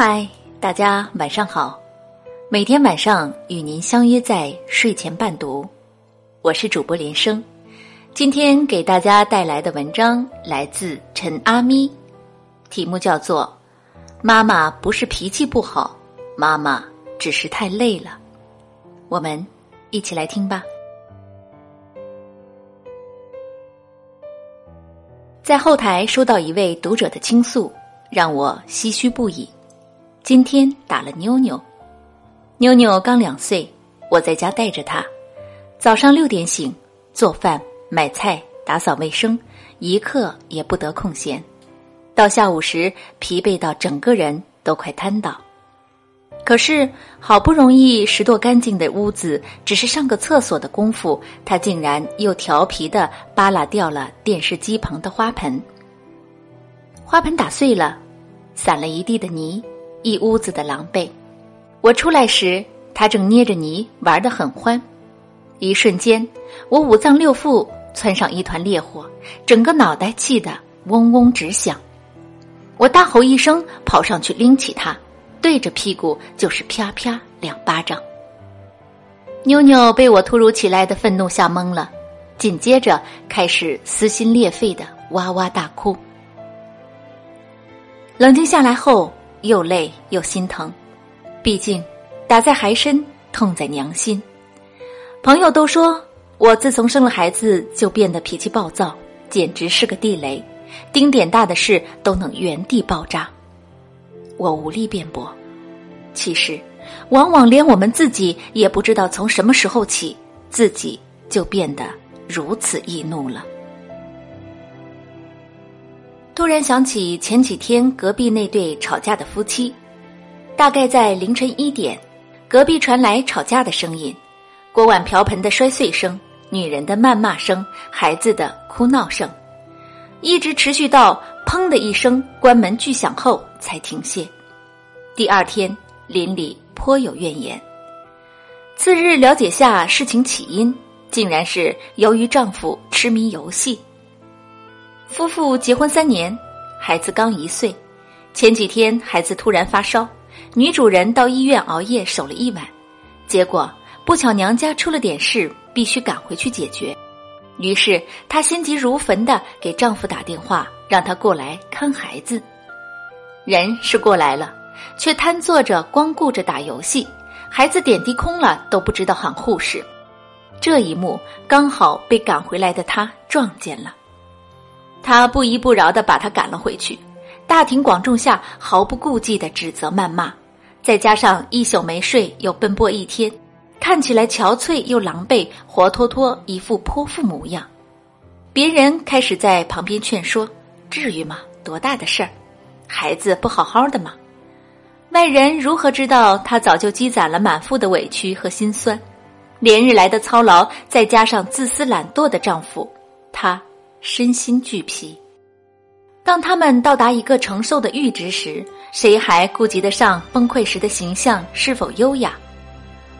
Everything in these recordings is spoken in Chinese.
嗨，大家晚上好！每天晚上与您相约在睡前伴读，我是主播连生。今天给大家带来的文章来自陈阿咪，题目叫做《妈妈不是脾气不好，妈妈只是太累了》。我们一起来听吧。在后台收到一位读者的倾诉，让我唏嘘不已。今天打了妞妞，妞妞刚两岁，我在家带着她，早上六点醒，做饭、买菜、打扫卫生，一刻也不得空闲。到下午时，疲惫到整个人都快瘫倒。可是好不容易拾掇干净的屋子，只是上个厕所的功夫，他竟然又调皮的扒拉掉了电视机旁的花盆。花盆打碎了，散了一地的泥，一屋子的狼狈。我出来时，他正捏着泥玩得很欢。一瞬间，我五脏六腑窜上一团烈火，整个脑袋气得嗡嗡直响。我大吼一声，跑上去拎起他。对着屁股就是啪啪两巴掌，妞妞被我突如其来的愤怒吓懵了，紧接着开始撕心裂肺的哇哇大哭。冷静下来后，又累又心疼，毕竟打在孩身，痛在娘心。朋友都说我自从生了孩子就变得脾气暴躁，简直是个地雷，丁点大的事都能原地爆炸。我无力辩驳，其实，往往连我们自己也不知道从什么时候起，自己就变得如此易怒了。突然想起前几天隔壁那对吵架的夫妻，大概在凌晨一点，隔壁传来吵架的声音，锅碗瓢盆的摔碎声，女人的谩骂声，孩子的哭闹声，一直持续到。砰的一声，关门巨响后才停歇。第二天，邻里颇有怨言。次日了解下事情起因，竟然是由于丈夫痴迷游戏。夫妇结婚三年，孩子刚一岁。前几天孩子突然发烧，女主人到医院熬夜守了一晚，结果不巧娘家出了点事，必须赶回去解决。于是她心急如焚的给丈夫打电话。让他过来看孩子，人是过来了，却瘫坐着光顾着打游戏，孩子点滴空了都不知道喊护士。这一幕刚好被赶回来的他撞见了，他不依不饶的把他赶了回去，大庭广众下毫不顾忌的指责谩骂，再加上一宿没睡又奔波一天，看起来憔悴又狼狈，活脱脱一副泼妇模样。别人开始在旁边劝说。至于吗？多大的事儿，孩子不好好的吗？外人如何知道他早就积攒了满腹的委屈和心酸？连日来的操劳，再加上自私懒惰的丈夫，她身心俱疲。当他们到达一个承受的阈值时，谁还顾及得上崩溃时的形象是否优雅？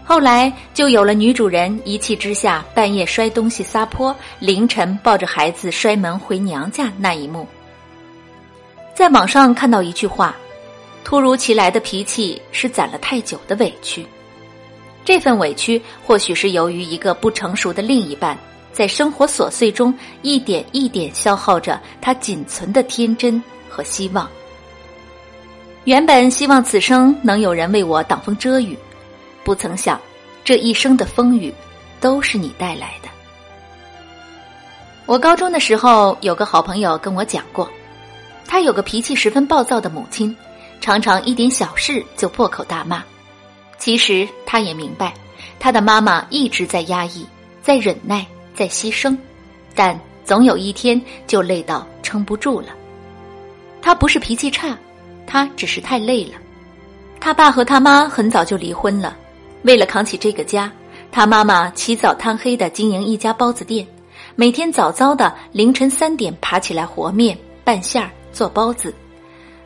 后来就有了女主人一气之下半夜摔东西撒泼，凌晨抱着孩子摔门回娘家那一幕。在网上看到一句话：“突如其来的脾气是攒了太久的委屈。”这份委屈或许是由于一个不成熟的另一半，在生活琐碎中一点一点消耗着他仅存的天真和希望。原本希望此生能有人为我挡风遮雨，不曾想这一生的风雨都是你带来的。我高中的时候有个好朋友跟我讲过。他有个脾气十分暴躁的母亲，常常一点小事就破口大骂。其实他也明白，他的妈妈一直在压抑，在忍耐，在牺牲，但总有一天就累到撑不住了。他不是脾气差，他只是太累了。他爸和他妈很早就离婚了，为了扛起这个家，他妈妈起早贪黑的经营一家包子店，每天早早的凌晨三点爬起来和面拌馅儿。做包子，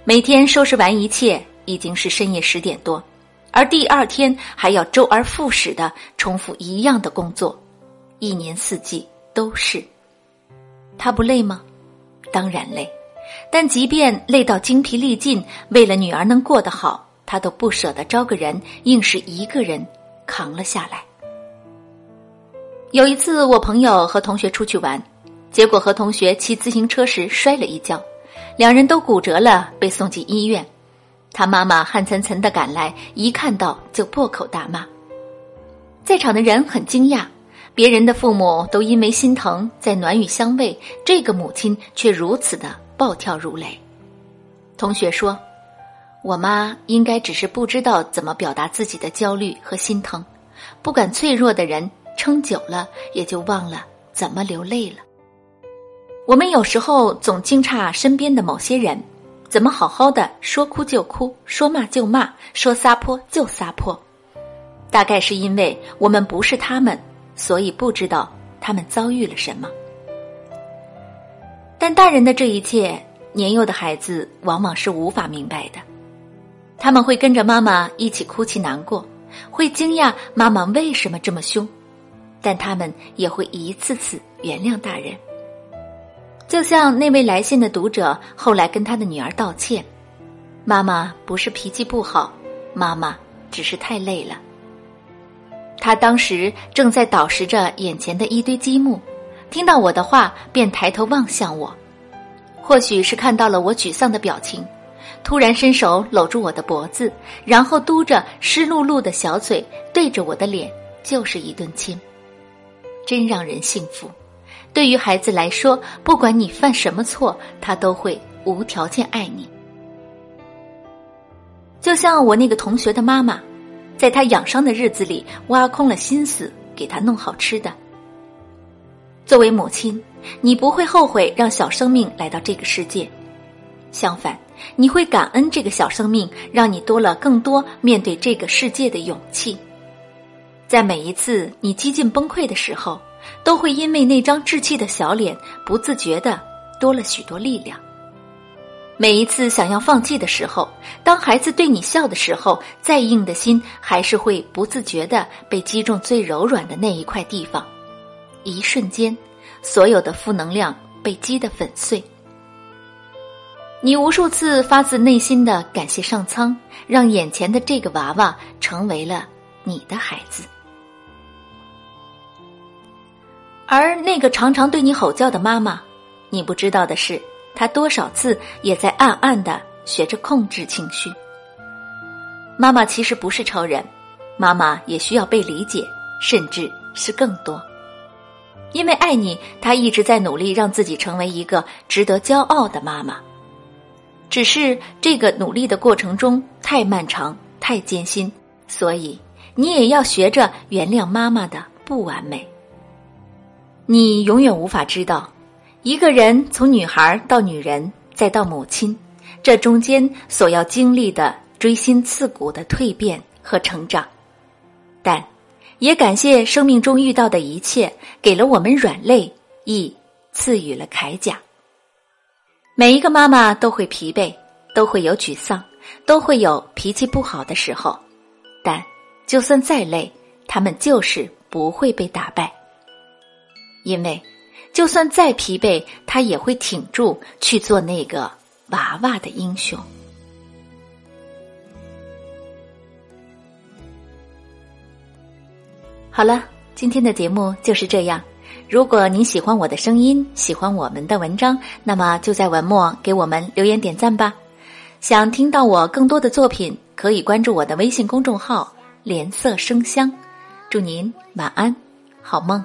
每天收拾完一切已经是深夜十点多，而第二天还要周而复始的重复一样的工作，一年四季都是。他不累吗？当然累，但即便累到精疲力尽，为了女儿能过得好，他都不舍得招个人，硬是一个人扛了下来。有一次，我朋友和同学出去玩，结果和同学骑自行车时摔了一跤，两人都骨折了，被送进医院。他妈妈汗涔涔的赶来，一看到就破口大骂。在场的人很惊讶，别人的父母都因为心疼在暖语相慰，这个母亲却如此的暴跳如雷。同学说：“我妈应该只是不知道怎么表达自己的焦虑和心疼，不敢脆弱的人。”撑久了，也就忘了怎么流泪了。我们有时候总惊诧身边的某些人，怎么好好的说哭就哭，说骂就骂，说撒泼就撒泼。大概是因为我们不是他们，所以不知道他们遭遇了什么。但大人的这一切，年幼的孩子往往是无法明白的。他们会跟着妈妈一起哭泣难过，会惊讶妈妈为什么这么凶。但他们也会一次次原谅大人，就像那位来信的读者后来跟他的女儿道歉：“妈妈不是脾气不好，妈妈只是太累了。”他当时正在倒拾着眼前的一堆积木，听到我的话便抬头望向我，或许是看到了我沮丧的表情，突然伸手搂住我的脖子，然后嘟着湿漉漉的小嘴对着我的脸就是一顿亲。真让人幸福。对于孩子来说，不管你犯什么错，他都会无条件爱你。就像我那个同学的妈妈，在他养伤的日子里，挖空了心思给他弄好吃的。作为母亲，你不会后悔让小生命来到这个世界，相反，你会感恩这个小生命，让你多了更多面对这个世界的勇气。在每一次你几近崩溃的时候，都会因为那张稚气的小脸，不自觉的多了许多力量。每一次想要放弃的时候，当孩子对你笑的时候，再硬的心还是会不自觉的被击中最柔软的那一块地方。一瞬间，所有的负能量被击得粉碎。你无数次发自内心的感谢上苍，让眼前的这个娃娃成为了你的孩子。而那个常常对你吼叫的妈妈，你不知道的是，他多少次也在暗暗的学着控制情绪。妈妈其实不是超人，妈妈也需要被理解，甚至是更多。因为爱你，她一直在努力让自己成为一个值得骄傲的妈妈。只是这个努力的过程中太漫长、太艰辛，所以你也要学着原谅妈妈的不完美。你永远无法知道，一个人从女孩到女人再到母亲，这中间所要经历的锥心刺骨的蜕变和成长。但，也感谢生命中遇到的一切，给了我们软肋，亦赐予了铠甲。每一个妈妈都会疲惫，都会有沮丧，都会有脾气不好的时候，但就算再累，他们就是不会被打败。因为，就算再疲惫，他也会挺住去做那个娃娃的英雄。好了，今天的节目就是这样。如果您喜欢我的声音，喜欢我们的文章，那么就在文末给我们留言点赞吧。想听到我更多的作品，可以关注我的微信公众号“莲色生香”。祝您晚安，好梦。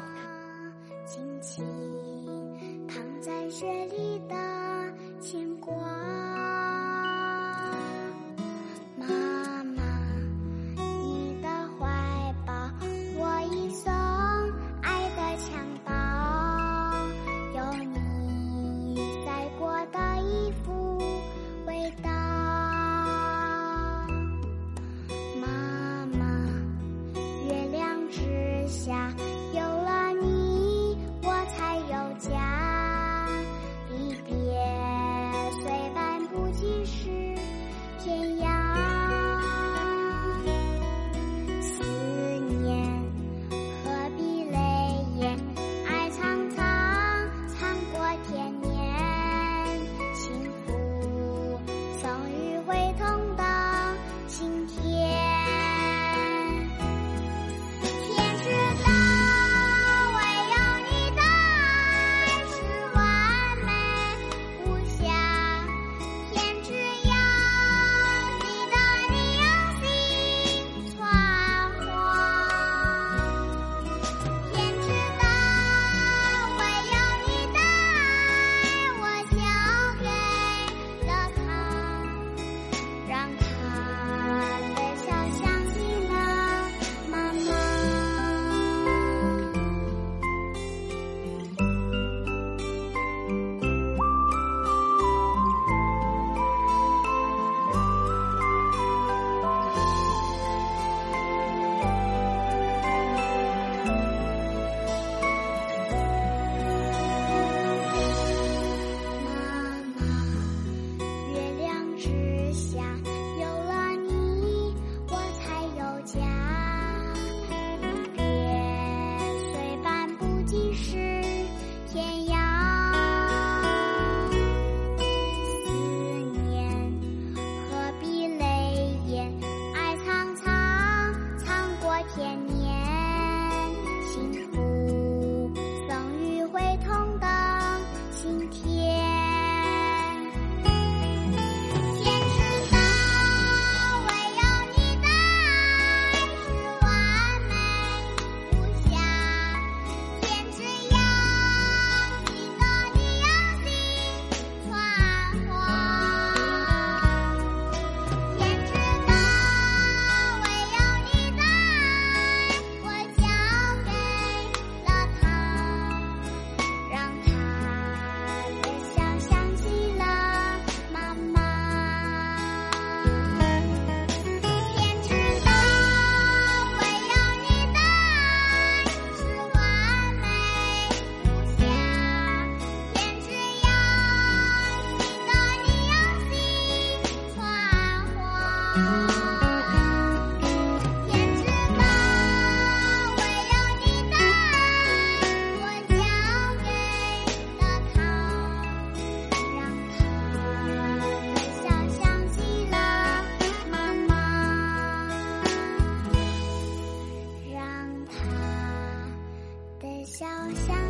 小巷。